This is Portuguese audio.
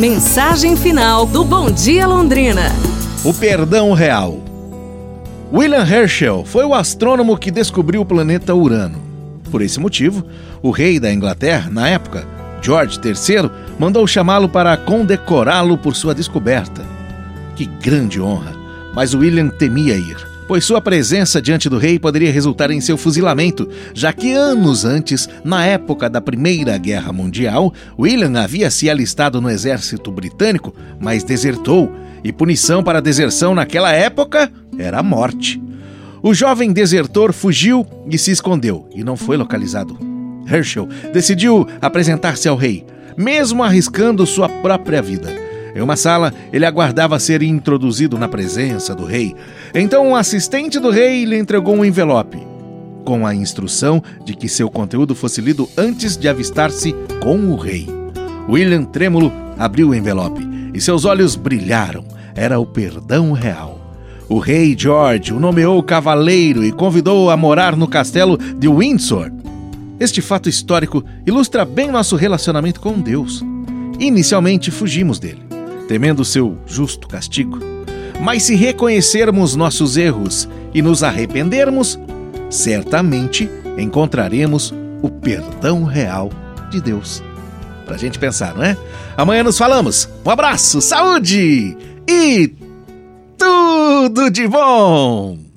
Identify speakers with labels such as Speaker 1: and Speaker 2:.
Speaker 1: Mensagem final do Bom Dia Londrina.
Speaker 2: O perdão real. William Herschel foi o astrônomo que descobriu o planeta Urano. Por esse motivo, o rei da Inglaterra, na época, George III, mandou chamá-lo para condecorá-lo por sua descoberta. Que grande honra! Mas William temia ir pois sua presença diante do rei poderia resultar em seu fuzilamento, já que anos antes, na época da Primeira Guerra Mundial, William havia se alistado no exército britânico, mas desertou, e punição para deserção naquela época era a morte. O jovem desertor fugiu e se escondeu, e não foi localizado. Herschel decidiu apresentar-se ao rei, mesmo arriscando sua própria vida. Em uma sala, ele aguardava ser introduzido na presença do rei. Então, um assistente do rei lhe entregou um envelope, com a instrução de que seu conteúdo fosse lido antes de avistar-se com o rei. William Trêmulo abriu o envelope e seus olhos brilharam. Era o perdão real. O rei George o nomeou cavaleiro e convidou-o a morar no castelo de Windsor. Este fato histórico ilustra bem nosso relacionamento com Deus. Inicialmente fugimos dele temendo seu justo castigo. Mas se reconhecermos nossos erros e nos arrependermos, certamente encontraremos o perdão real de Deus. Pra gente pensar, não é? Amanhã nos falamos. Um abraço, saúde e tudo de bom!